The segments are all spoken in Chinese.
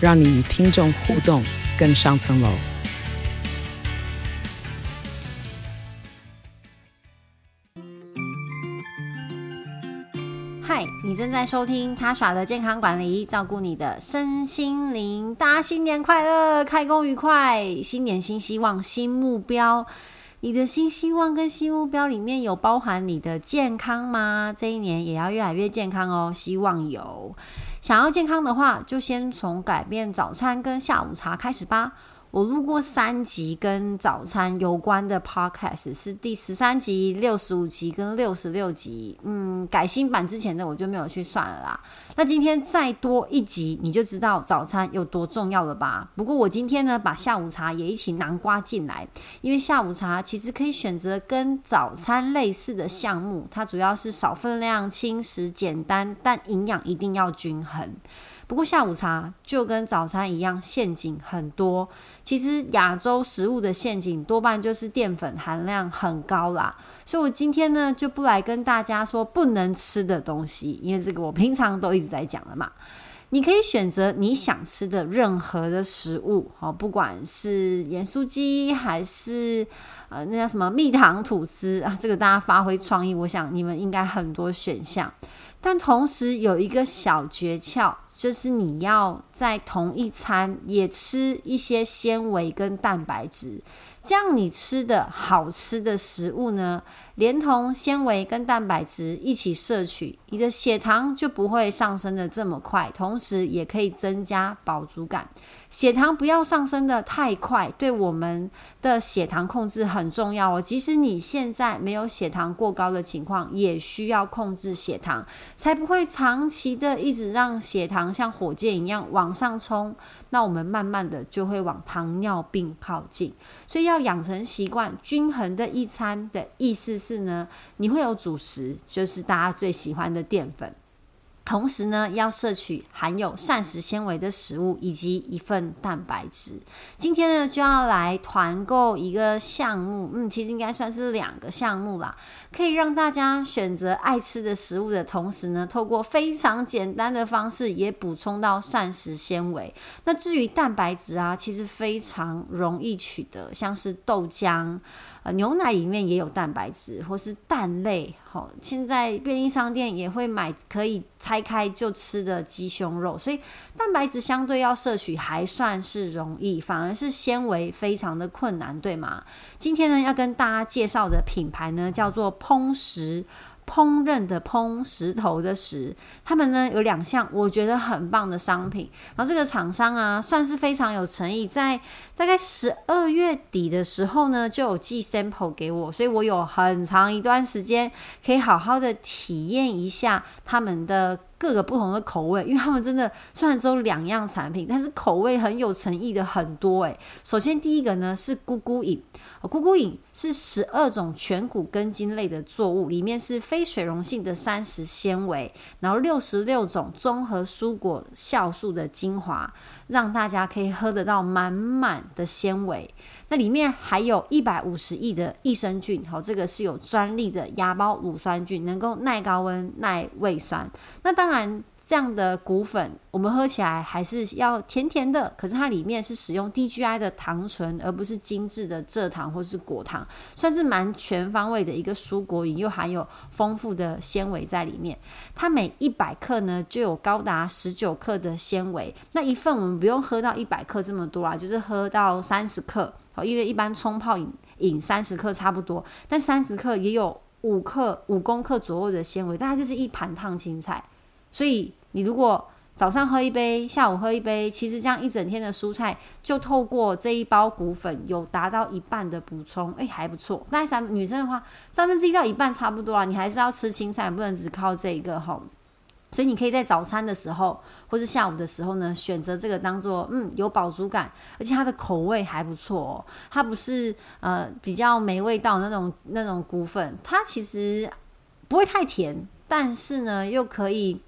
让你与听众互动更上层楼。嗨，你正在收听他耍的健康管理，照顾你的身心灵。大家新年快乐，开工愉快！新年新希望，新目标。你的新希望跟新目标里面有包含你的健康吗？这一年也要越来越健康哦，希望有。想要健康的话，就先从改变早餐跟下午茶开始吧。我录过三集跟早餐有关的 podcast，是第十三集、六十五集跟六十六集。嗯，改新版之前的我就没有去算了啦。那今天再多一集，你就知道早餐有多重要了吧？不过我今天呢，把下午茶也一起囊括进来，因为下午茶其实可以选择跟早餐类似的项目，它主要是少分量、轻食、简单，但营养一定要均衡。不过下午茶就跟早餐一样，陷阱很多。其实亚洲食物的陷阱多半就是淀粉含量很高啦。所以我今天呢就不来跟大家说不能吃的东西，因为这个我平常都一直在讲了嘛。你可以选择你想吃的任何的食物，好，不管是盐酥鸡还是呃那叫什么蜜糖吐司啊，这个大家发挥创意，我想你们应该很多选项。但同时有一个小诀窍，就是你要在同一餐也吃一些纤维跟蛋白质，这样你吃的好吃的食物呢，连同纤维跟蛋白质一起摄取，你的血糖就不会上升的这么快，同时也可以增加饱足感。血糖不要上升的太快，对我们的血糖控制很重要哦。即使你现在没有血糖过高的情况，也需要控制血糖，才不会长期的一直让血糖像火箭一样往上冲。那我们慢慢的就会往糖尿病靠近。所以要养成习惯，均衡的一餐的意思是呢，你会有主食，就是大家最喜欢的淀粉。同时呢，要摄取含有膳食纤维的食物，以及一份蛋白质。今天呢，就要来团购一个项目，嗯，其实应该算是两个项目啦，可以让大家选择爱吃的食物的同时呢，透过非常简单的方式也补充到膳食纤维。那至于蛋白质啊，其实非常容易取得，像是豆浆。牛奶里面也有蛋白质，或是蛋类。好，现在便利商店也会买可以拆开就吃的鸡胸肉，所以蛋白质相对要摄取还算是容易，反而是纤维非常的困难，对吗？今天呢，要跟大家介绍的品牌呢，叫做烹食。烹饪的烹，石头的石，他们呢有两项我觉得很棒的商品。然后这个厂商啊，算是非常有诚意，在大概十二月底的时候呢，就有寄 sample 给我，所以我有很长一段时间可以好好的体验一下他们的。各个不同的口味，因为他们真的虽然只有两样产品，但是口味很有诚意的很多诶，首先第一个呢是咕咕饮，咕咕饮是十二种全谷根茎类的作物，里面是非水溶性的膳食纤维，然后六十六种综合蔬果酵素的精华，让大家可以喝得到满满的纤维。那里面还有一百五十亿的益生菌，好，这个是有专利的芽孢乳酸菌，能够耐高温、耐胃酸。那当然，这样的谷粉我们喝起来还是要甜甜的，可是它里面是使用低 GI 的糖醇，而不是精致的蔗糖或是果糖，算是蛮全方位的一个蔬果饮，又含有丰富的纤维在里面。它每一百克呢就有高达十九克的纤维，那一份我们不用喝到一百克这么多啊，就是喝到三十克。好因为一般冲泡饮饮三十克差不多，但三十克也有五克五公克左右的纤维，大概就是一盘烫青菜。所以你如果早上喝一杯，下午喝一杯，其实这样一整天的蔬菜就透过这一包谷粉有达到一半的补充，哎，还不错。那三女生的话，三分之一到一半差不多啊，你还是要吃青菜，不能只靠这一个哈。所以你可以在早餐的时候，或是下午的时候呢，选择这个当做嗯有饱足感，而且它的口味还不错哦。它不是呃比较没味道那种那种谷粉，它其实不会太甜，但是呢又可以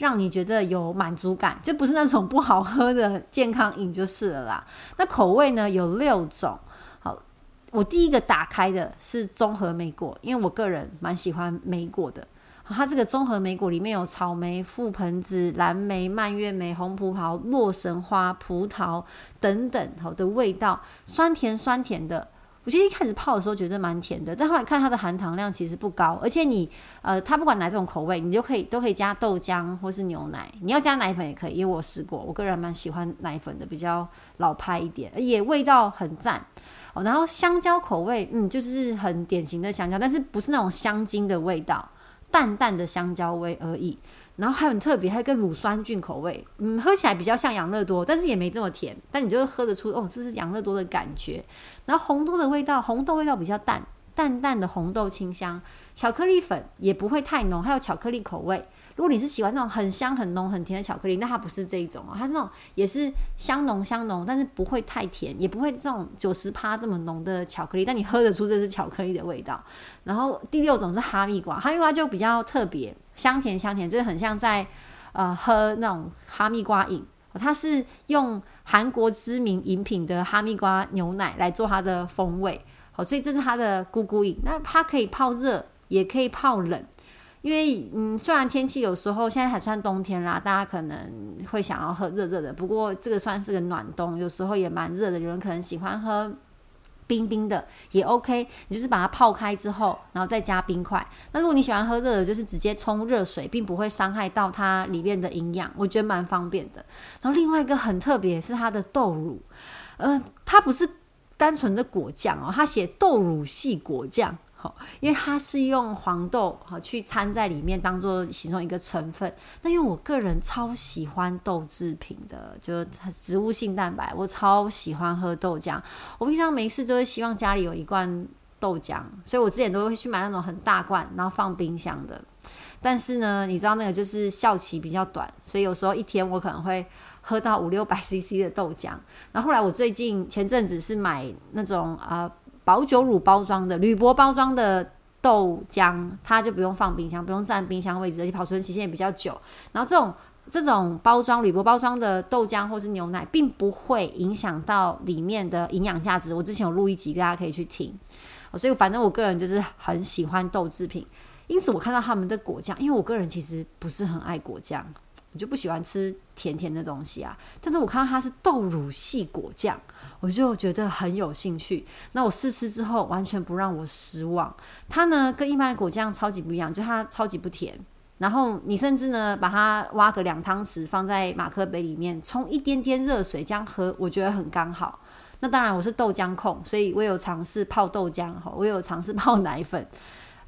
让你觉得有满足感，就不是那种不好喝的健康饮就是了啦。那口味呢有六种。好，我第一个打开的是综合莓果，因为我个人蛮喜欢莓果的。它这个综合莓果里面有草莓、覆盆子、蓝莓、蔓越莓、红葡萄、洛神花、葡萄等等好的味道，酸甜酸甜的。我其实一开始泡的时候觉得蛮甜的，但后来看它的含糖量其实不高，而且你呃，它不管哪种口味，你就可以都可以加豆浆或是牛奶，你要加奶粉也可以，因为我试过，我个人蛮喜欢奶粉的，比较老派一点，也味道很赞哦。然后香蕉口味，嗯，就是很典型的香蕉，但是不是那种香精的味道。淡淡的香蕉味而已，然后还很特别，还有个乳酸菌口味，嗯，喝起来比较像养乐多，但是也没这么甜，但你就是喝得出哦，这是养乐多的感觉。然后红豆的味道，红豆味道比较淡，淡淡的红豆清香，巧克力粉也不会太浓，还有巧克力口味。如果你是喜欢那种很香、很浓、很甜的巧克力，那它不是这一种哦，它是那种也是香浓香浓，但是不会太甜，也不会这种九十趴这么浓的巧克力，但你喝得出这是巧克力的味道。然后第六种是哈密瓜，哈密瓜就比较特别，香甜香甜，这个很像在呃喝那种哈密瓜饮，它是用韩国知名饮品的哈密瓜牛奶来做它的风味，好，所以这是它的咕咕饮。那它可以泡热，也可以泡冷。因为嗯，虽然天气有时候现在还算冬天啦，大家可能会想要喝热热的。不过这个算是个暖冬，有时候也蛮热的。有人可能喜欢喝冰冰的也 OK，你就是把它泡开之后，然后再加冰块。那如果你喜欢喝热的，就是直接冲热水，并不会伤害到它里面的营养，我觉得蛮方便的。然后另外一个很特别是它的豆乳，呃，它不是单纯的果酱哦，它写豆乳系果酱。因为它是用黄豆好去掺在里面，当做其中一个成分。那因为我个人超喜欢豆制品的，就是它植物性蛋白，我超喜欢喝豆浆。我平常没事都会希望家里有一罐豆浆，所以我之前都会去买那种很大罐，然后放冰箱的。但是呢，你知道那个就是效期比较短，所以有时候一天我可能会喝到五六百 CC 的豆浆。然后后来我最近前阵子是买那种啊。保酒乳包装的铝箔包装的豆浆，它就不用放冰箱，不用占冰箱位置，而且保存期限也比较久。然后这种这种包装铝箔包装的豆浆或是牛奶，并不会影响到里面的营养价值。我之前有录一集，大家可以去听。所以反正我个人就是很喜欢豆制品，因此我看到他们的果酱，因为我个人其实不是很爱果酱，我就不喜欢吃甜甜的东西啊。但是我看到它是豆乳系果酱。我就觉得很有兴趣，那我试吃之后完全不让我失望。它呢跟一般的果酱超级不一样，就它超级不甜。然后你甚至呢把它挖个两汤匙放在马克杯里面，冲一点点热水这样喝，我觉得很刚好。那当然我是豆浆控，所以我有尝试泡豆浆哈，我有尝试 泡奶粉。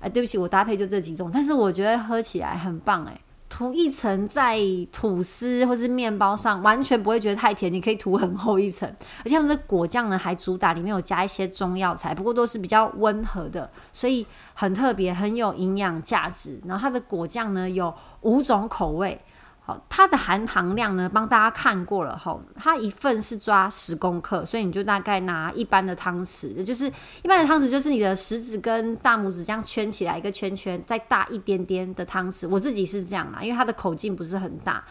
哎，对不起，我搭配就这几种，但是我觉得喝起来很棒哎。涂一层在吐司或是面包上，完全不会觉得太甜。你可以涂很厚一层，而且他们的果酱呢，还主打里面有加一些中药材，不过都是比较温和的，所以很特别，很有营养价值。然后它的果酱呢，有五种口味。好，它的含糖量呢，帮大家看过了哈，它一份是抓十公克，所以你就大概拿一般的汤匙，就是一般的汤匙，就是你的食指跟大拇指这样圈起来一个圈圈，再大一点点的汤匙，我自己是这样啦，因为它的口径不是很大。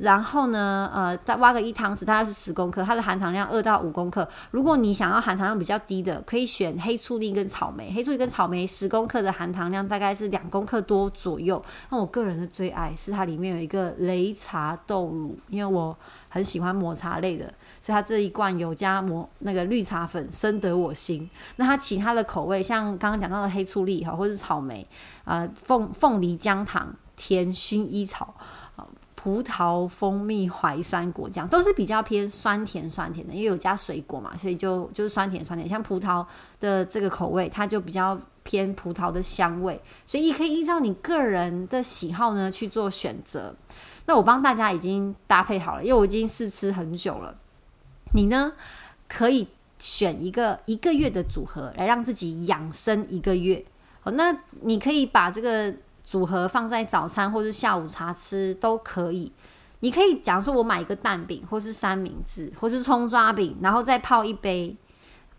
然后呢，呃，再挖个一汤匙，大概是十公克，它的含糖量二到五公克。如果你想要含糖量比较低的，可以选黑醋栗跟草莓。黑醋栗跟草莓十公克的含糖量大概是两公克多左右。那我个人的最爱是它里面有一个擂茶豆乳，因为我很喜欢抹茶类的，所以它这一罐有加抹那个绿茶粉，深得我心。那它其他的口味，像刚刚讲到的黑醋栗哈，或是草莓，呃，凤凤梨姜糖，甜薰衣草。葡萄、蜂蜜、淮山果酱都是比较偏酸甜酸甜的，因为有加水果嘛，所以就就是酸甜酸甜。像葡萄的这个口味，它就比较偏葡萄的香味，所以可以依照你个人的喜好呢去做选择。那我帮大家已经搭配好了，因为我已经试吃很久了。你呢可以选一个一个月的组合来让自己养生一个月。好，那你可以把这个。组合放在早餐或是下午茶吃都可以。你可以讲说，我买一个蛋饼，或是三明治，或是葱抓饼，然后再泡一杯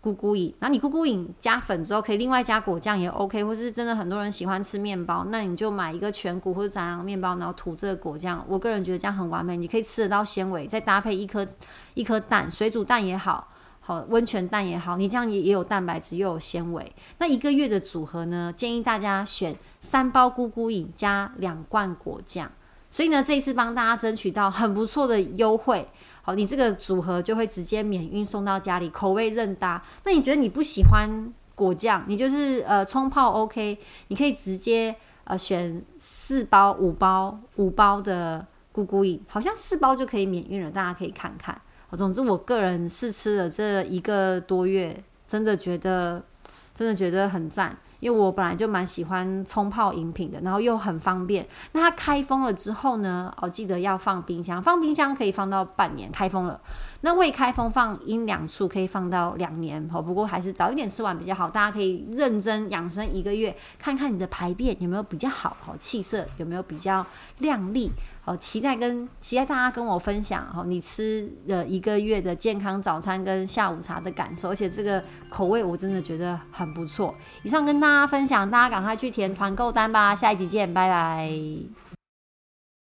咕咕饮。然后你咕咕饮加粉之后，可以另外加果酱也 OK。或是真的很多人喜欢吃面包，那你就买一个全谷或者杂粮面包，然后涂这个果酱。我个人觉得这样很完美，你可以吃得到纤维，再搭配一颗一颗蛋，水煮蛋也好，好温泉蛋也好，你这样也也有蛋白质又有纤维。那一个月的组合呢，建议大家选三包咕咕饮加两罐果酱。所以呢，这一次帮大家争取到很不错的优惠，好，你这个组合就会直接免运送到家里，口味任搭。那你觉得你不喜欢果酱，你就是呃冲泡 OK，你可以直接呃选四包、五包、五包的咕咕饮，好像四包就可以免运了，大家可以看看。总之，我个人试吃了这一个多月，真的觉得真的觉得很赞。因为我本来就蛮喜欢冲泡饮品的，然后又很方便。那它开封了之后呢？哦，记得要放冰箱，放冰箱可以放到半年。开封了，那未开封放阴凉处可以放到两年。好，不过还是早一点吃完比较好。大家可以认真养生一个月，看看你的排便有没有比较好，好气色有没有比较亮丽。好，期待跟期待大家跟我分享哦，你吃了一个月的健康早餐跟下午茶的感受，而且这个口味我真的觉得很不错。以上跟大大家分享，大家赶快去填团购单吧，下一集见，拜拜。